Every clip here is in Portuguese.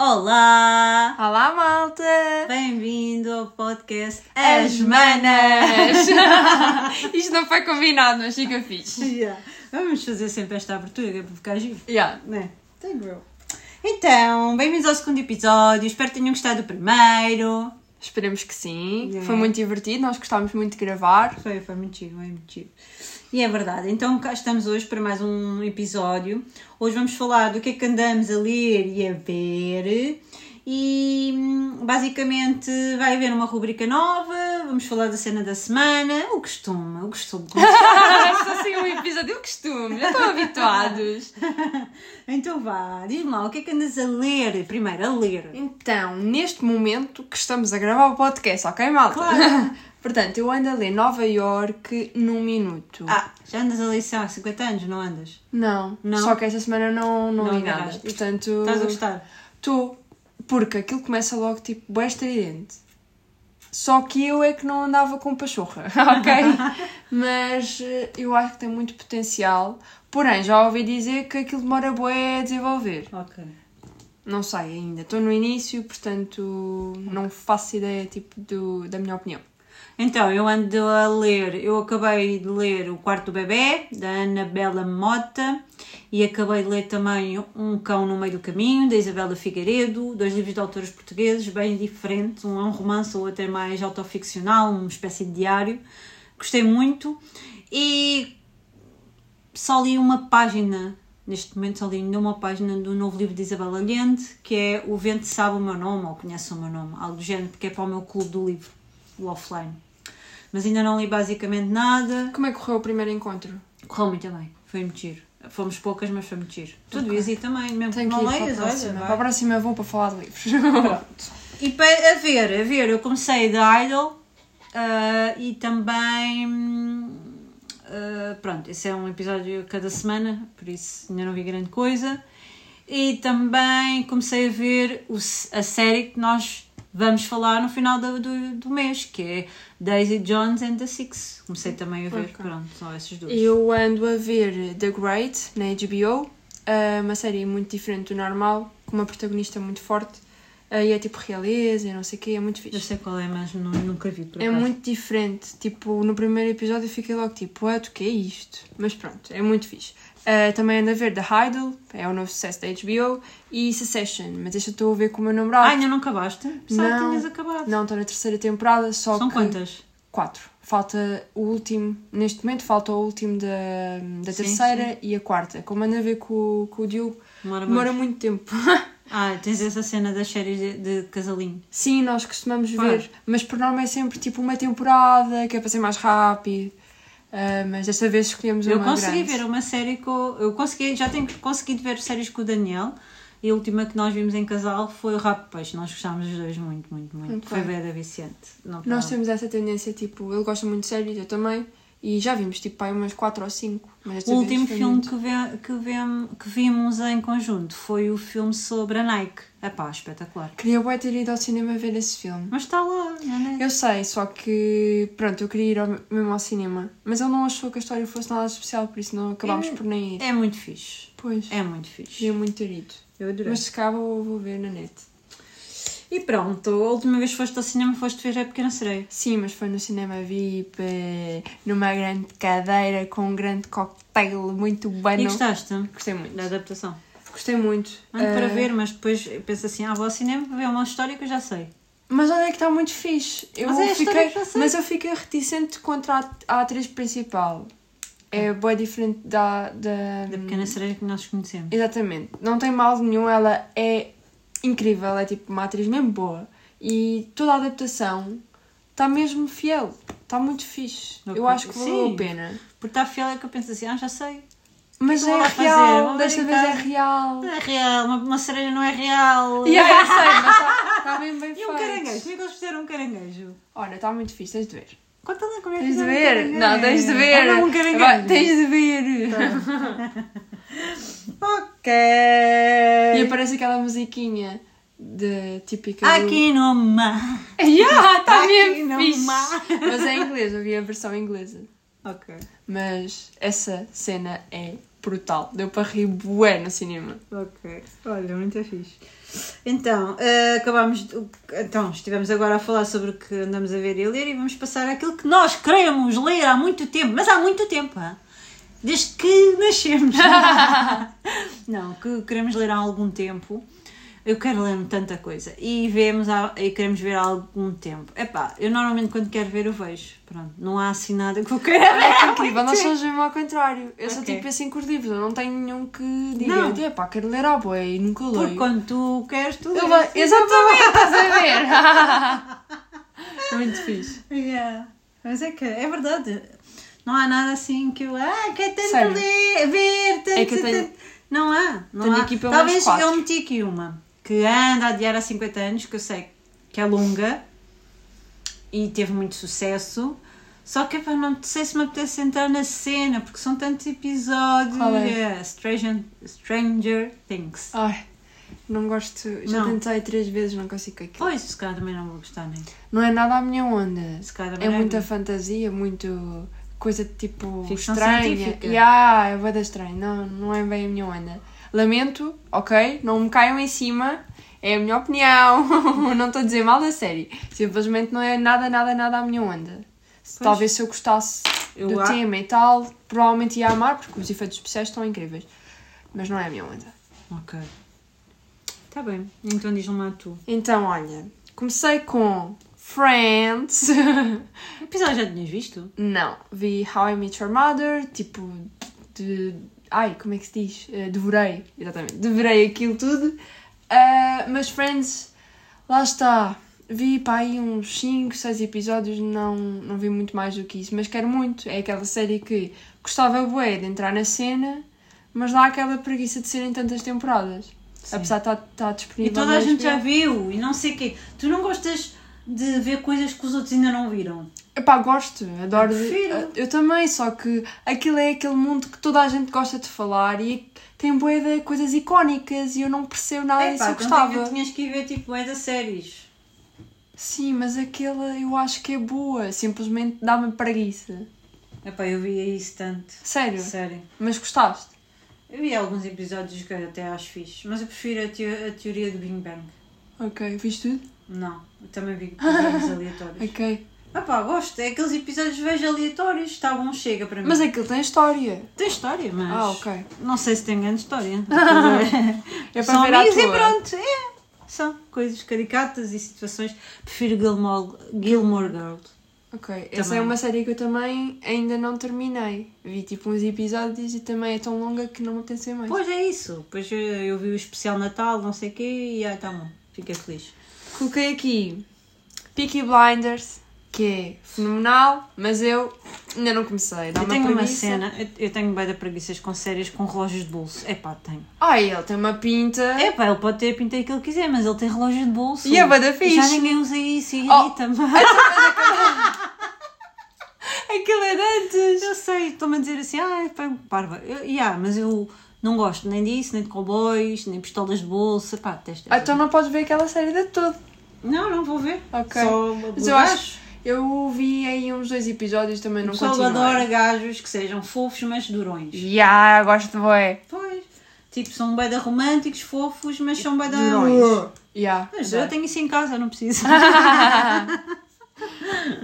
Olá! Olá, malta! Bem-vindo ao podcast As Manas! Isto não foi combinado, mas fica fixe. Yeah. Vamos fazer sempre esta abertura que é para ficar giro, Yeah. né? Tem eu. Então, bem-vindos ao segundo episódio. Espero que tenham gostado do primeiro. Esperemos que sim. Yeah. Foi muito divertido, nós gostámos muito de gravar. Foi, foi muito giro, foi muito giro. E é verdade. Então, cá estamos hoje para mais um episódio. Hoje vamos falar do que é que andamos a ler e a ver. E hum, basicamente vai haver uma rubrica nova. Vamos falar da cena da semana. O costume, o costume. Isto assim um episódio de costume, já estão habituados. então vá, diz-me lá, o que é que andas a ler? Primeiro, a ler. Então, neste momento que estamos a gravar o podcast, ok, malta? Claro. Portanto, eu ando a ler Nova York num minuto. Ah, já andas a ler isso há 50 anos, não andas? Não, Não? só que esta semana não, não, Não li nada. Portanto, Estás a gostar? Estou. Porque aquilo começa logo tipo bué estridente. Só que eu é que não andava com pachorra, ok? Mas eh, eu acho que tem muito potencial. Porém, já ouvi dizer que aquilo demora bué a desenvolver. Ok. Não sei ainda. Estou no início, portanto não faço ideia tipo do, da minha opinião. Então, eu ando a ler, eu acabei de ler O Quarto do Bebê, da Anabela Mota, e acabei de ler também Um Cão no Meio do Caminho, da Isabela Figueiredo, dois livros de autores portugueses bem diferentes, um é um romance, o outro é mais autoficcional, uma espécie de diário. Gostei muito e só li uma página, neste momento só li ainda uma página do novo livro de Isabel Allende, que é O Vento Sabe o Meu Nome, ou Conhece o Meu Nome, algo do género, porque é para o meu clube do livro, o offline. Mas ainda não li basicamente nada. Como é que correu o primeiro encontro? Correu muito bem, foi muito giro. Fomos poucas, mas foi muito giro. Tu Ok. devias ir também, mesmo Tenho que não para a leias, próxima. olha. Para a próxima eu vou para falar de livros. E para a ver, a ver, eu comecei da Idol ah, e também. ah, pronto, esse é um episódio cada semana, por isso ainda não vi grande coisa. E também comecei a ver o a série que nós vamos falar no final do, do, do mês, que é Daisy Jones and the Six. Comecei também a ver, Ok. pronto, são essas duas. Eu ando a ver The Great na HBO, eh, uma série muito diferente do normal, com uma protagonista muito forte. eh, e é tipo realeza e não sei o quê, é muito Eu fixe. sei qual é, mas nu- nunca vi. Por É acaso. muito diferente. Tipo, no primeiro episódio eu fiquei logo tipo, what, o que é isto? Mas pronto, é muito fixe. Eh, também ando a ver The Idol, é o novo sucesso da HBO, e Succession, mas este eu estou a ver com o meu namorado. Ah, ainda não acabaste? Pensava que Não. tinhas acabado. Não, estou na terceira temporada, só São que... quantas? Quatro. Falta o último, neste momento falta o último da, da Sim, terceira e a quarta. Como anda a ver com, o- com o Diogo, Demora, demora muito tempo. Ah, tens essa cena das séries de, de casalinho. Sim, nós costumamos ver, mas por norma é sempre tipo uma temporada, que é para ser mais rápido. Ah, mas desta vez escolhemos uma Eu consegui grande. ver uma série com. Eu consegui, já tenho conseguido ver séries com o Daniel. E a última que nós vimos em casal foi o de Peixe. Nós gostámos dos dois muito, muito, muito. Ok. Foi Vera Vicente. Não Nós temos essa tendência, tipo, ele gosta muito de séries, eu também, e já vimos tipo pai umas quatro ou cinco. Mas desta O vez último filme muito. que, ve, que, que vimos em conjunto foi o filme sobre a Nike. Epá, espetacular. Queria bué ter ido ao cinema ver esse filme. Mas está lá, não é? Eu sei, só que pronto, eu queria ir ao, mesmo ao cinema, mas ele não achou que a história fosse nada especial, por isso não acabámos É- por nem ir. É muito fixe. Pois, É muito fixe. queria muito ter ido. Eu adorei. Mas se acaba, eu vou ver na net. E pronto, a última vez que foste ao cinema foste ver a Pequena Sereia. Sim, mas foi no cinema VIP, numa grande cadeira, com um grande cocktail muito E bueno. gostaste Gostei muito. da adaptação? Gostei muito. Ando para Eh, ver, mas depois penso assim, ah, vou ao cinema ver uma história que eu já sei. Mas olha que está muito fixe. Eu Mas é fiquei, mas eu fiquei reticente contra a, a atriz principal. É bem diferente da, da, Da Pequena Sereia que nós conhecemos. Exatamente. Não tem mal nenhum, ela é incrível, é tipo uma atriz mesmo boa. E toda a adaptação está mesmo fiel. Está muito fixe. Eu acho que valeu Sim. a pena. Porque está fiel é que eu penso assim, ah, já sei. Mas é fazer, real, desta vez é real. Não é real, uma, uma sereia não é real. Yeah, eu sei, mas está tá bem bem E um caranguejo, como é que eles fizeram um caranguejo? Olha, está muito fixe, tens de ver. Conta lá como é que Tens de um ver? caranguejo. Não, tens de ver. Ah, não, um caranguejo. Tens de ver. Ok. E aparece aquela musiquinha de típica do... Aqui no mar. Yeah, está Aqui mesmo no fixe. mar. Mas é em inglês, eu vi a versão inglesa. Ok. Mas essa cena é brutal. Deu para rir bué no cinema. Ok, olha, muito fixe. Então, eh, acabámos. de- Então, estivemos agora a falar sobre o que andamos a ver e a ler e vamos passar àquilo que nós queremos ler há muito tempo, mas há muito tempo, hã? Desde que nascemos. Não, que queremos ler há algum tempo. Eu quero ler tanta coisa e vemos há- e queremos ver há algum tempo. Epá, eu normalmente quando quero ver eu vejo. Pronto, não há assim nada que eu queira ver. É incrível, nós somos mesmo ao contrário. Eu sou Ok. tipo assim com os livros, eu não tenho nenhum que diga, Não. epá, quero ler a boa e nunca leio. Porque quando tu queres, tu lês. vou- Exatamente, estás a ver? Muito fixe. Yeah. Mas é que é verdade. Não há nada assim que eu. Ah, quero tanto ler, ver, tanto, É que tenho-. Não há. Não tenho há. aqui pelo Talvez quatro. eu meti aqui uma que anda a adiar há 50 anos, que eu sei que é longa e teve muito sucesso. Só que epá, não sei se me apetece entrar na cena, porque são tantos episódios. Qual é? Stranger, Stranger Things. Ai, não gosto, já Não. tentei três vezes, não consigo aquilo. Pois, se calhar também não vou gostar, nem. Não é nada a minha onda. Se calhar É também não muita fantasia, muito coisa tipo Ficção estranha. científica. Yeah, é bada estranha. Não, não é bem a minha onda. Lamento, ok? Não me caiam em cima. É a minha opinião. não estou a dizer mal da série. Simplesmente não é nada, nada, nada a minha onda. Pois. Talvez se eu gostasse Eu do a- tema e tal, provavelmente ia amar, porque os efeitos especiais estão incríveis. Mas não é a minha onda. Ok. Tá bem. Então diz-me lá tu. Então, olha, comecei com Friends. Episódio já tinhas visto? Não, vi How I Met Your Mother, tipo, de... Ai, como é que se diz? Eh, devorei, exatamente, devorei aquilo tudo. Ah, mas Friends, lá está. Vi para aí uns 5, 6 episódios, não, não vi muito mais do que isso, mas quero muito. É aquela série que gostava bué de entrar na cena, mas dá aquela preguiça de serem tantas temporadas. Apesar de estar, estar disponível E toda a gente já viu e não sei o quê. Tu não gostas de ver coisas que os outros ainda não viram? Epá, gosto, adoro. Eu. Eu, eu também, só que aquilo é aquele mundo que toda a gente gosta de falar e tem bué de coisas icónicas e eu não percebo nada disso, eu então gostava. tinha- tinhas que ir ver tipo é das séries. Sim, mas aquela eu acho que é boa, simplesmente dá-me preguiça. Epá, eu via isso tanto. Sério? Sério. Mas gostaste? Eu vi alguns episódios que eu até acho fixe, mas eu prefiro a, teo- a teoria do Big Bang. Ok, viste tudo? Não, eu também vi episódios aleatórios. Ok. Epá, gosto. É aqueles episódios vejo aleatórios. Está bom, chega para mim. Mas aquilo tem história. Tem história, mas... Ah, ok. Não sei se tem grande história. É para São ver à amigos e toa. pronto. É. São coisas caricatas e situações. Prefiro Gilmore, Gilmore Girls. Ok, essa Também. é uma série que eu também ainda não terminei. Vi tipo uns episódios e também é tão longa que não me apetece mais. Pois é isso. Pois eu, eu vi o especial Natal, não sei o quê, e ah, tá bom. Fiquei feliz. Coloquei aqui Peaky Blinders, que é fenomenal, mas eu ainda não comecei. Dá eu uma tenho uma preguiça. cena, eu, eu tenho bem de preguiças com séries com relógios de bolso. Epá, tenho. Ai, ele tem uma pinta. Epá, ele pode ter a pinta que ele quiser, mas ele tem relógio de bolso. E é bué da Já fixe. ninguém usa isso e Oh. irrita-me. Aquilo é de antes. Eu sei, estou-me a dizer assim, ah, pá, parva. Eu, yeah, mas eu não gosto nem disso, nem de cowboys, nem pistolas de bolsa. Pá, detesto. Ah, então não podes ver aquela série de todo. Não, não vou ver. Ok. Só Mas eu acho. Eu vi aí uns dois episódios também O não pessoal continuei. adora gajos que sejam fofos, mas durões. Já, gosto de boé. Pois. Tipo, são bem da românticos, fofos, mas são bem da... Durões. Já. Mas eu tenho isso em casa, não preciso.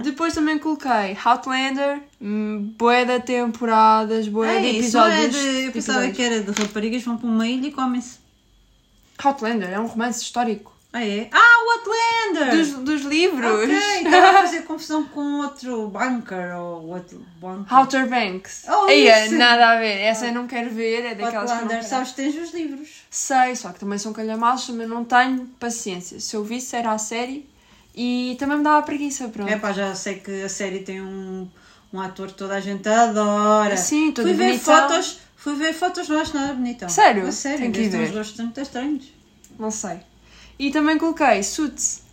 Depois também coloquei Outlander, hum, bué de temporadas, bué de É, isso não é episódios. de... Eu pensava episódios. que era de raparigas vão para uma ilha e comem-se. Outlander é um romance histórico. Ah, é? Ah, o Outlander! Dos, dos livros. Ok, estava a fazer confusão com outro bunker ou outro bunker. Outer Banks. Oh, é, isso. nada a ver. Essa eu não quero ver, é daquelas que eu não Outlander, quero. sabes que tens os livros. Sei, só que também são calhamaços, mas não tenho paciência. Se eu visse era a série e também me dava preguiça, pronto. É pá, já sei que a série tem um, um ator que toda a gente adora. Sim, todo fui ver bonitão. fotos, fui ver fotos, não acho nada bonitão. Sério? A sério, Tenho que têm uns ver. gostos muito estranhos. Não sei. E também coloquei Suits.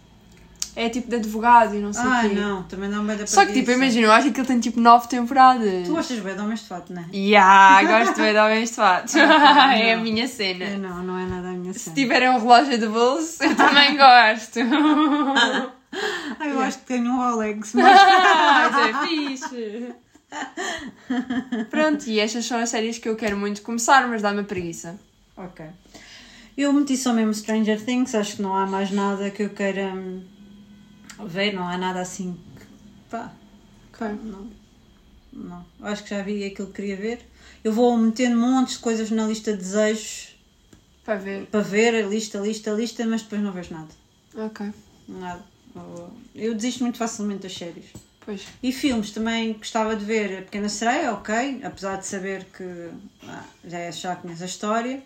É tipo de advogado e não sei o Ai quê. não, também não me dá Só que tipo, imagina, eu acho que aquilo tem tipo nove temporadas. Tu gostas bem de homens de fato, não é? Ya, gosto bem de homens de fato. Ah, é a minha cena. Eu Não, não é nada a minha Se cena. tiverem um relógio de bolso, eu também gosto. Ai, eu acho que tenho um Rolex, mas Mas é fixe. Pronto, e estas são as séries que eu quero muito começar, mas dá-me preguiça. Ok. Eu meti só mesmo Stranger Things, acho que não há mais nada que eu queira hum, ver, não há nada assim que. pá, Ok. não. Não. Acho que já vi aquilo que queria ver. Eu vou metendo montes de coisas na lista de desejos Para ver. para ver, lista, lista, lista, mas depois não vejo nada. Ok. Nada. Eu- Eu desisto muito facilmente das séries. Pois. E filmes também gostava de ver A Pequena Sereia, ok, apesar de saber que ah, já, é, já conheço a história.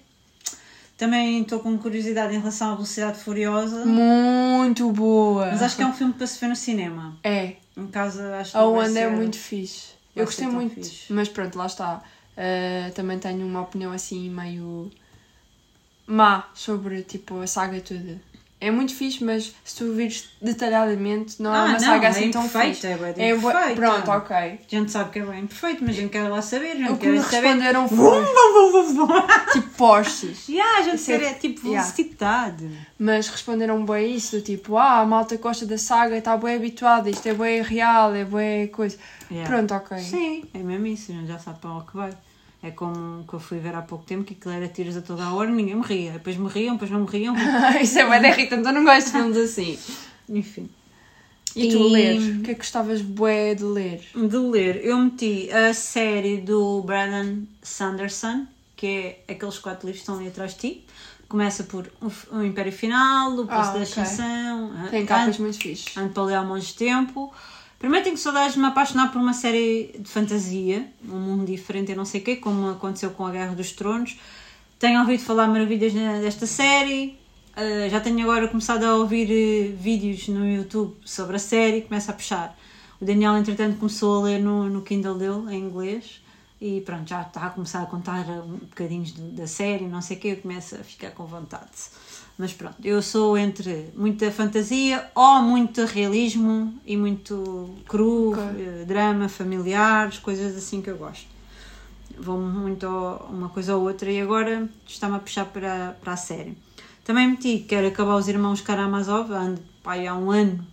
Também estou com curiosidade em relação à Velocidade Furiosa, Muito boa. mas acho que é um filme para se ver no cinema. É. Em casa acho que A Wanda é muito fixe. Eu gostei tão muito. fixe. Mas pronto, lá está. Uh, também tenho uma opinião assim meio má sobre tipo a saga toda. É muito fixe, mas se tu vires detalhadamente, não é Ah, uma não, saga é assim tão imperfeita, fixe. é de É imperfeita. Pronto, ok. A gente sabe que é bem perfeito, mas a gente quer lá saber, a gente O que me responderam foi tipo postes. Yeah, a gente é- quer é tipo yeah. velocidade. Mas responderam bem isso, do tipo, ah, a malta gosta da saga, está bem habituada, isto é bem real, é bem coisa. Yeah. Pronto, ok. Sim, é mesmo isso, a gente já sabe para onde que vai. É como que eu fui ver há pouco tempo que aquilo era tiros a toda a hora, ninguém me ria. Depois me riam, depois não me riam. isso é bem irritante, eu não gosto de filmes assim. Enfim. E tu E- ler? O que é que gostavas bué de ler? De ler, eu meti a série do Brandon Sanderson, que é aqueles quatro livros que estão ali atrás de ti. Começa por O Império Final, O Poço Ah, da. Ascensão, Tem An- capas muito fixes. Ando para ler há de tempo. Primeiro tenho saudades de me apaixonar por uma série de fantasia, um mundo diferente e não sei o quê, como aconteceu com a Guerra dos Tronos. Tenho ouvido falar maravilhas desta série. Uh, já tenho agora começado a ouvir eh, vídeos no YouTube sobre a série, começa a puxar. O Daniel, entretanto, começou a ler no, no Kindle dele, em inglês, e pronto, já está a começar a contar um bocadinhos do- da série, não sei o quê, eu começo a ficar com vontade. Mas pronto, eu sou entre muita fantasia ou muito realismo e muito cru, Ok. eh, drama, familiares, coisas assim que eu gosto. Vou muito a uma coisa ou outra e agora está-me a puxar para, para a série. Também meti, quero acabar os Irmãos Karamazov, ando pai, há um ano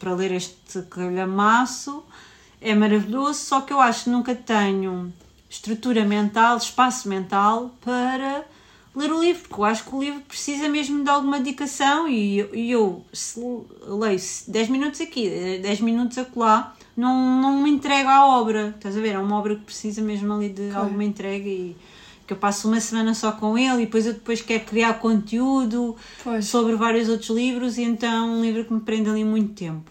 para ler este calhamaço. É maravilhoso, só que eu acho que nunca tenho estrutura mental, espaço mental para ler o livro, porque eu acho que o livro precisa mesmo de alguma dedicação e, eu- e eu se leio 10 minutos aqui, 10 minutos acolá, não, não me entrego à obra, estás a ver? É uma obra que precisa mesmo ali de alguma entrega e que eu passo uma semana só com ele e depois eu depois quero criar conteúdo Pois. sobre vários outros livros e então é um livro que me prende ali muito tempo.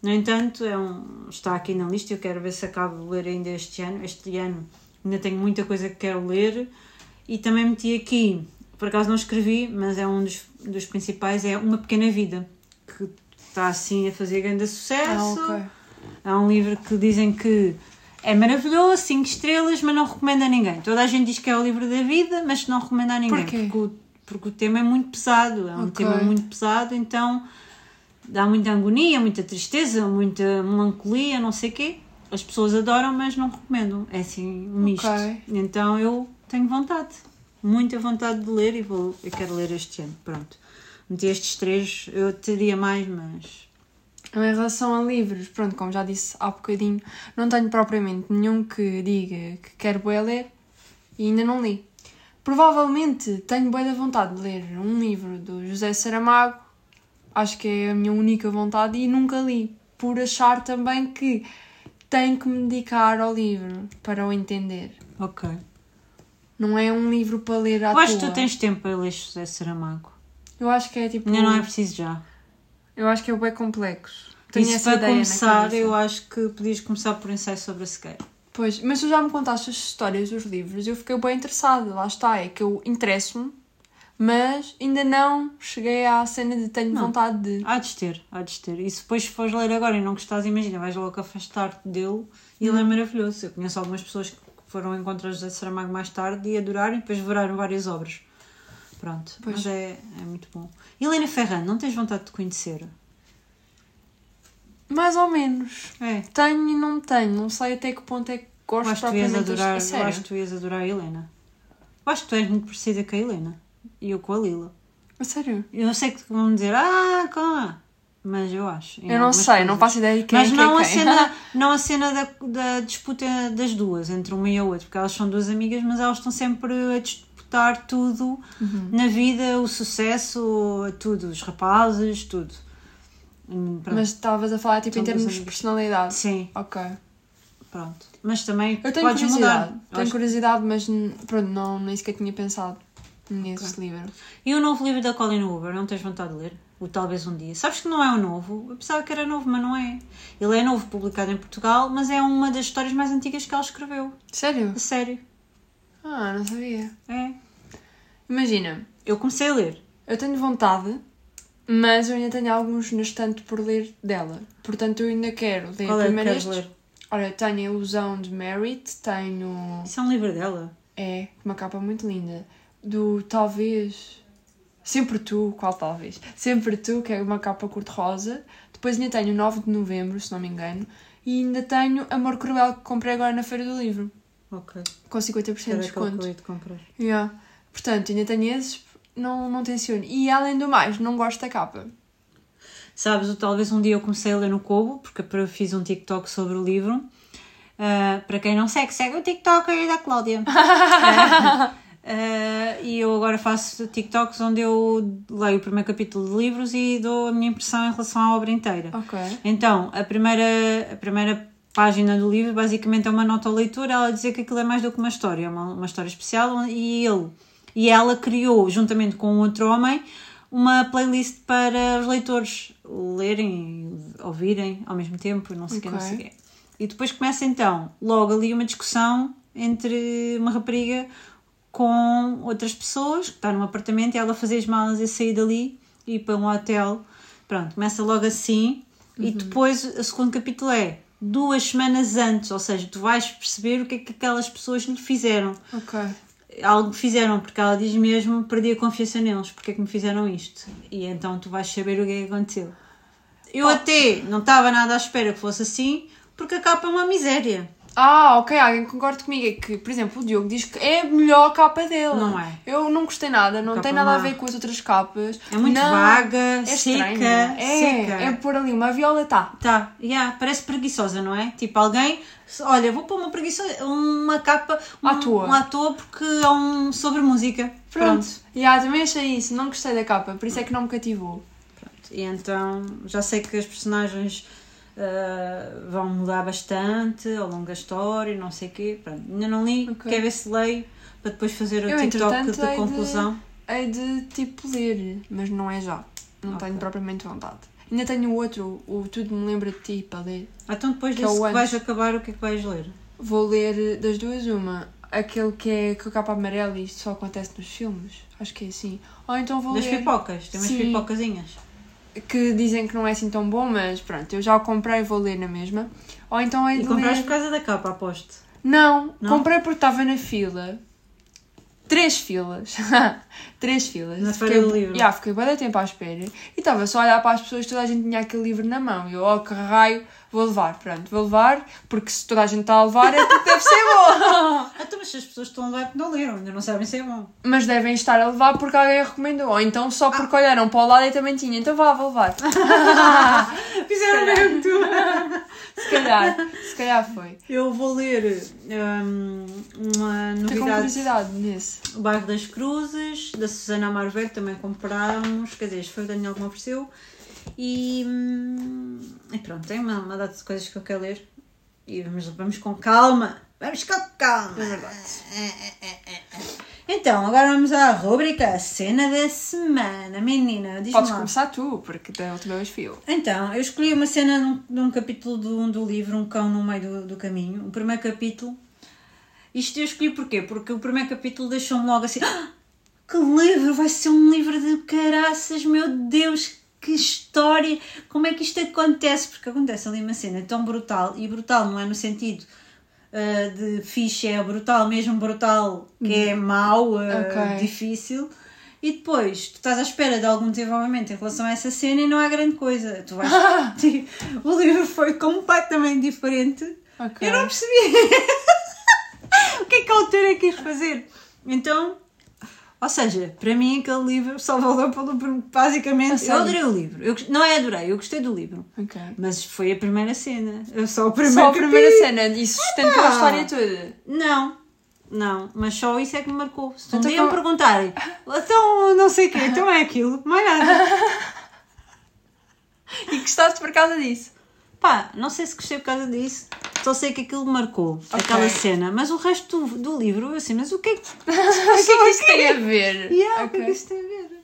No entanto, é um, está aqui na lista, eu quero ver se acabo de ler ainda este ano. Este ano ainda tenho muita coisa que quero ler e também meti aqui, por acaso não escrevi, mas é um dos, dos principais, é Uma Pequena Vida, que está assim a fazer grande sucesso. Ah, ok. É um livro que dizem que é maravilhoso, 5 estrelas, mas não recomendo a ninguém. Toda a gente diz que é o livro da vida, mas não recomenda a ninguém. Porquê? Porque, o, porque o tema é muito pesado, é um Ok. tema muito pesado, então dá muita agonia, muita tristeza, muita melancolia, não sei o quê. As pessoas adoram, mas não recomendam. É assim, um misto. Ok. Então eu tenho vontade, muita vontade de ler e vou, eu quero ler este ano. Pronto. Meti estes três, eu teria mais, mas. Em relação a livros, pronto, como já disse há bocadinho, não tenho propriamente nenhum que diga que quero bué ler e ainda não li. Provavelmente tenho bué da vontade de ler um livro do José Saramago, acho que é a minha única vontade e nunca li, por achar também que tenho que me dedicar ao livro para o entender. Ok. Não é um livro para ler à Eu acho que tu tens tempo para ler José Saramago. Eu acho que é tipo... Ainda não é preciso já. Eu acho que é bué complexo. Tenho Isso essa para começar, eu acho que podias começar por um ensaio sobre a cegueira. Pois, mas tu já me contaste as histórias dos livros e eu fiquei bem interessada. Lá está, é que eu interesso-me, mas ainda não cheguei à cena de tenho Não. vontade de. Há de ter, há de ter. E se depois fores ler agora e não gostares, imagina, vais logo afastar-te dele e Hum. ele é maravilhoso. Eu conheço algumas pessoas que foram encontrar José Saramago mais tarde e adoraram e depois devoraram várias obras. Pronto, Pois. mas é, é muito bom. Helena Ferrand, não tens vontade de conhecer? Mais ou menos. É, Tenho e não tenho. Não sei até que ponto é que gosto acho que tu ias propriamente adorar, sério. acho que tu ias adorar a Helena. Eu acho que tu és muito parecida com a Helena. E eu com a Lila. A sério? Eu sei que vão dizer, ah, calma. Mas eu acho. Eu não sei, não coisas. faço ideia de quem Mas é que não, é a quem. cena, não a cena da, da disputa das duas, entre uma e a outra, porque elas são duas amigas, mas elas estão sempre a disputar tudo Uhum. na vida, o sucesso, tudo, os rapazes, tudo. Hum, pronto. Mas estavas a falar tipo em termos de personalidade. Sim, Ok. pronto. Mas também Eu tenho curiosidade. mudar. Tenho Acho- curiosidade, mas pronto, não, nem sequer tinha pensado nesse livro. E o novo livro da Colin Hoover, não tens vontade de ler? O Talvez Um Dia. Sabes que não é o novo? Eu pensava que era novo, mas não é. Ele é novo, publicado em Portugal, mas é uma das histórias mais antigas que ela escreveu. Sério? Sério. Ah, não sabia. É. Imagina, Eu comecei a ler. eu tenho vontade, mas eu ainda tenho alguns na estante por ler dela. Portanto, eu ainda quero ler Qual é que primeiro ler? Olha, tenho a Ilusão de Merit, tenho. Isso é um livro dela. É, uma capa muito linda. Do Talvez. Sempre Tu, qual talvez? Sempre Tu, que é uma capa cor-de-rosa. Depois ainda tenho 9 de novembro, se não me engano. E ainda tenho Amor Cruel, que comprei agora na Feira do Livro. Ok. Com 50% de que desconto. ia te comprar. Yeah. Portanto, ainda tenho esses, não, não tenciono. E além do mais, não gosto da capa. Sabes, talvez um dia eu comecei a ler no Kobo, porque eu fiz um TikTok sobre o livro. Ah, para quem não segue, segue o TikTok da Cláudia. Ah, ah, e eu agora faço TikToks onde eu leio o primeiro capítulo de livros e dou a minha impressão em relação à obra inteira. Ok. Então, a primeira, a primeira página do livro basicamente é uma nota ao leitor, ela dizer que aquilo é mais do que uma história, é uma, uma história especial e ele e ela criou, juntamente com outro homem, uma playlist para os leitores lerem e ouvirem ao mesmo tempo, não sei o que, não sei o Ok. quê. E depois começa então, logo ali, uma discussão entre uma rapariga com outras pessoas, que está num apartamento, e ela fazer as malas e sair dali e ir para um hotel. Pronto, começa logo assim. E depois o segundo capítulo é duas semanas antes, ou seja, tu vais perceber o que é que aquelas pessoas lhe fizeram. Ok. Algo fizeram, porque ela diz mesmo perdi a confiança neles, porque é que me fizeram isto? E então tu vais saber o que é que aconteceu. Eu até não estava nada à espera que fosse assim, porque a capa é uma miséria. Ah, ok, alguém concorda comigo. É que, por exemplo, o Diogo diz que é a melhor capa dele. Não é. Eu não gostei nada, não tem nada a ver com as outras capas. É muito Não, vaga, é seca, estranho. É, seca. é por ali, uma viola tá. Tá, yeah, parece preguiçosa, não é? Tipo, alguém, olha, vou pôr uma preguiçosa, uma capa, um, À toa. um à toa porque é um sobre música. Pronto. Pronto. Yeah, também achei isso, não gostei da capa, por isso é que não me cativou. E então já sei que as personagens ah, vão mudar bastante ao longo da história, não sei o quê. Pronto, ainda não li, Ok. quero ver se leio para depois fazer o Eu, TikTok da hei de- conclusão. Hei de tipo ler, mas não é já. Não Ok. tenho propriamente vontade. Ainda tenho outro, o Tudo Me Lembra de Ti, para ler. Então depois Que é que vais acabar, o que é que vais ler? Vou ler das duas uma. Aquele que é com a capa amarela e isto só acontece nos filmes. Acho que é assim. Ou então vou Das ler. pipocas, tem umas Sim. pipocazinhas. Que dizem que não é assim tão bom, mas pronto, eu já o comprei e vou ler na mesma. Ou então é E de compraste ler... por causa da capa, aposto. Não, Não? comprei porque estava na fila. Três filas. Três filas. Na Fiquei- Feira do Livro. Já, fiquei bem tempo à espera. E estava só a olhar para as pessoas, toda a gente tinha aquele livro na mão. E eu, oh, que raio, vou levar. Pronto, vou levar, porque se toda a gente está a levar é porque deve ser bom. Então, mas se as pessoas estão a levar, não leram, ainda não sabem se é bom. Mas devem estar a levar porque alguém a recomendou. Ou então só porque olharam para o lado e também tinha. Então vá, vou levar. Fizeram mesmo tu. Se calhar, se calhar foi. Eu vou ler hum, uma Fiquei com novidade. curiosidade nesse. O Bairro das Cruzes, da Susana Amarver, também comprámos. Quer dizer, foi o Daniel que me ofereceu. E, hum, e pronto, tem uma, uma data de coisas que eu quero ler. E vamos, vamos com calma. Vamos com calma. É verdade. Então, agora vamos à rubrica Cena da Semana. Menina, diz-me Podes lá. começar tu, porque da última vez fui eu. Então, eu escolhi uma cena num, num capítulo do, do livro, Um Cão no Meio do, do Caminho. O primeiro capítulo. Isto eu escolhi porquê? Porque o primeiro capítulo deixou-me logo assim: "Ah, que livro! Vai ser um livro de caraças, meu Deus! Que história! Como é que isto acontece? Porque acontece ali uma cena tão brutal, e brutal não é no sentido ah, de fixe, é brutal, mesmo brutal, que é mau, ah, Ok. difícil. E depois, tu estás à espera de algum desenvolvimento em relação a essa cena e não há grande coisa. Tu vais... o livro foi completamente diferente. Ok. Eu não percebi o que é que a autora quis fazer. Então, Ou seja, para mim aquele livro só valeu pelo. Basicamente, eu adorei o livro. Eu, não é adorei, eu gostei do livro. Ok. Mas foi a primeira cena. Eu só o primeiro Só a primeira capítulo. cena e sustentou a história toda. Não, não, mas só isso é que me marcou. Se um Então dia me como- perguntarem, então não sei o quê, então é aquilo, mais nada. E gostaste por causa disso. Pá, não sei se gostei por causa disso, só sei que aquilo marcou, aquela cena, mas o resto do, do livro, eu assim, mas o que é que. O que é que isso tem a ver? Yeah, O que é que isso tem a ver?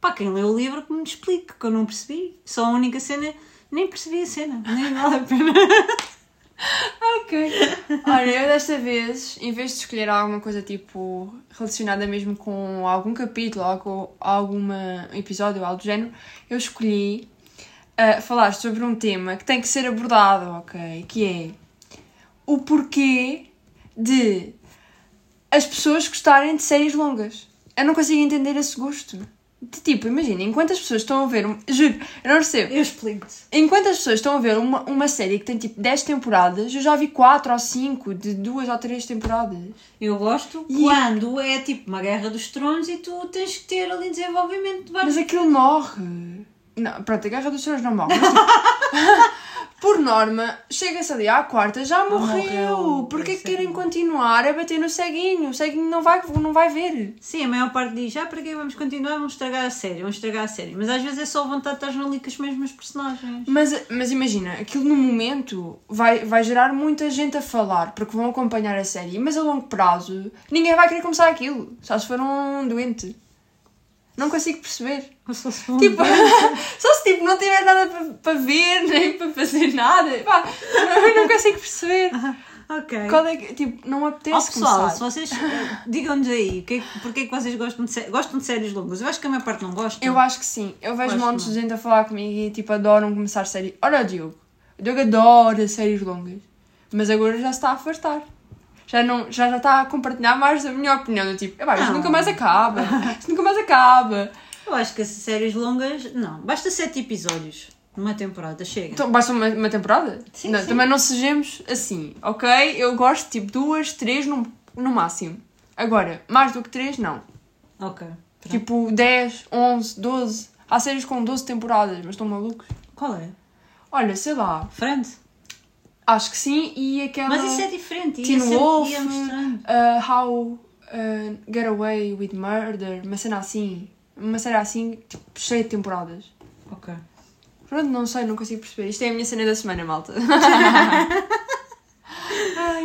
Pá, quem leu o livro que me explique, que eu não percebi. Só a única cena, nem percebi a cena, nem vale a pena. Ok. Olha, eu desta vez, em vez de escolher alguma coisa tipo relacionada mesmo com algum capítulo ou com algum episódio ou algo do género, eu escolhi ah, falar sobre um tema que tem que ser abordado, ok? Que é o porquê de as pessoas gostarem de séries longas. Eu não consigo entender esse gosto. De tipo, imagina, enquanto as pessoas estão a ver. um- Juro, eu não percebo. Eu explico-te. Enquanto as pessoas estão a ver uma, uma série que tem tipo 10 temporadas, eu já vi 4 ou 5 de 2 ou 3 temporadas. Eu gosto E- quando é tipo uma guerra dos tronos e tu tens que ter ali desenvolvimento de vários Mas aquilo morre. Não, pronto, a Guerra dos Tronos não morre. Mas, tipo, por norma, chega-se ali à quarta, já morreu. morreu, Porquê que é querem continuar a bater no ceguinho? O ceguinho não vai, não vai ver. Sim, a maior parte diz, ah, para que vamos continuar? Vamos estragar a série, vamos estragar a série. Mas às vezes é só vontade de estar ali com as mesmas personagens. Mas, mas imagina, aquilo no momento vai, vai gerar muita gente a falar, porque vão acompanhar a série, mas a longo prazo ninguém vai querer começar aquilo, só se for um doente. Não consigo perceber. Só se for Tipo, só se tipo, não tiver nada para pa ver, nem para fazer nada. Pá, não, não consigo perceber. Ok. Qual é que, tipo, não apetece Ó pessoal, começar. se vocês eh, digam-nos aí que é que- porque é que vocês gostam de, gostam de séries longas. Eu acho que a maior parte não gosta. Eu acho que sim. Eu vejo Acho montes de gente a falar comigo e tipo adoram começar séries. Olha o Diogo. O Diogo adora séries longas. Mas agora já se está a afastar. Já, não, já, já está a compartilhar mais a minha opinião. Do tipo, "Epá, isto nunca mais acaba. Isto nunca mais acaba. Eu acho que as séries longas, não. Basta sete episódios numa temporada, chega. Então, basta uma, uma temporada? Sim, não, sim. Também não sejamos assim, ok? Eu gosto tipo duas, três no, no máximo. Agora, mais do que três, não. Ok. pronto. Tipo 10, 11, 12. Há séries com 12 temporadas, mas estão malucos. Qual é? Olha, sei lá. Friends? Acho que sim. E aquela. Mas isso é diferente. Teen Ia Wolf, ia uh, How uh, Get Away with Murder, uma cena assim. Uma série assim, tipo, cheia de temporadas. Ok. Pronto, não sei, não consigo perceber. Isto é a minha cena da semana, malta.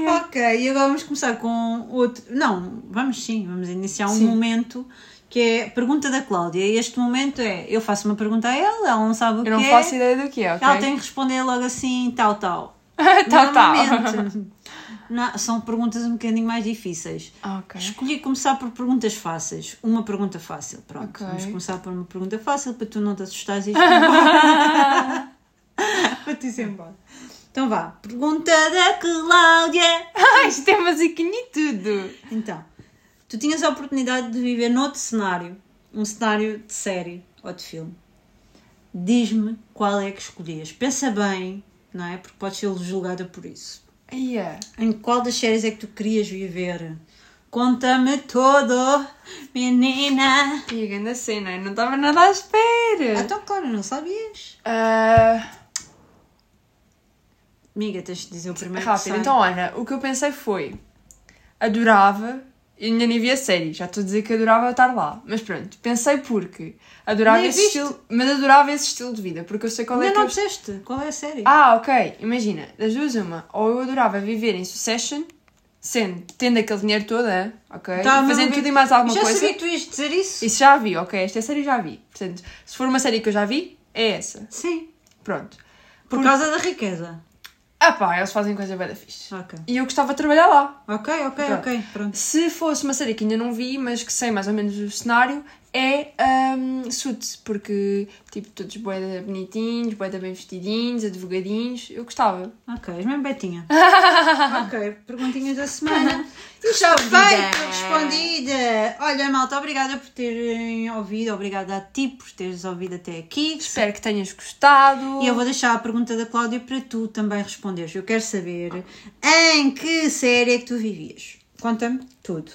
Ok, e agora vamos começar com outro. Não, vamos sim, vamos iniciar um Sim. momento que é pergunta da Cláudia. E este momento é: eu faço uma pergunta a ela, ela não sabe o Eu que não é. faço ideia do que é, ok? Ela tem que responder logo assim, tal, tal. tá, tá. Não, são perguntas um bocadinho mais difíceis. Ok. Escolhi começar por perguntas fáceis. Uma pergunta fácil, pronto. Ok. Vamos começar por uma pergunta fácil para tu não te assustares e isto para tu ir embora. Então vá. Pergunta da Cláudia. Ah, isto é musiquinha e tudo. Então, tu tinhas a oportunidade de viver noutro cenário, um cenário de série ou de filme. Diz-me qual é que escolhias. Pensa bem, não é? Porque podes ser julgada por isso. Yeah. Em qual das séries é que tu querias viver? Conta-me todo, menina. E a grande cena, eu não estava nada à espera. Então, claro, não sabias. Ah, Amiga, tens de dizer o primeiro que rápido, então olha, o que eu pensei foi, adorava, eu ainda nem vi a série, já estou a dizer que adorava estar lá, mas pronto, pensei porque adorava Nem esse viste? estilo, mas adorava esse estilo de vida, porque eu sei qual é Ainda que não eu... disseste qual é a série. Ah, ok, imagina, das duas uma, ou eu adorava viver em Succession, sendo, tendo aquele dinheiro todo, é? ok, Tá, fazendo tudo e mais alguma Já coisa. sabia que tu ias dizer isso? Isso já vi, ok, esta série já vi, portanto, se for uma série que eu já vi, é essa, Sim. pronto. Por causa da riqueza. Ah pá, eles fazem coisa bem da fixe. Ok. E eu gostava de trabalhar lá. Ok, ok, Pronto. ok. Pronto. Se fosse uma série que ainda não vi, mas que sei mais ou menos o cenário, é Suits, porque tipo, todos boeda bonitinhos, boeda bem vestidinhos, advogadinhos, eu gostava. Ok, és mesmo Betinha. ok, perguntinhas da semana. Está feito, respondida. Olha, malta, obrigada por terem ouvido, obrigada a ti por teres ouvido até aqui. Espero que tenhas gostado. E eu vou deixar a pergunta da Cláudia para tu também responderes. Eu quero saber em que série é que tu vivias. Conta-me tudo.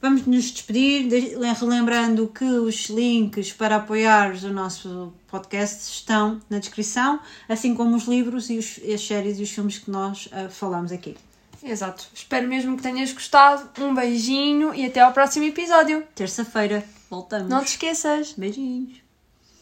Vamos nos despedir, de- relembrando que os links para apoiar o nosso podcast estão na descrição, assim como os livros e os- as séries e os filmes que nós ah, falamos aqui. Exato. Espero mesmo que tenhas gostado. Um beijinho e até ao próximo episódio. Terça-feira, voltamos. Não te esqueças. Beijinhos.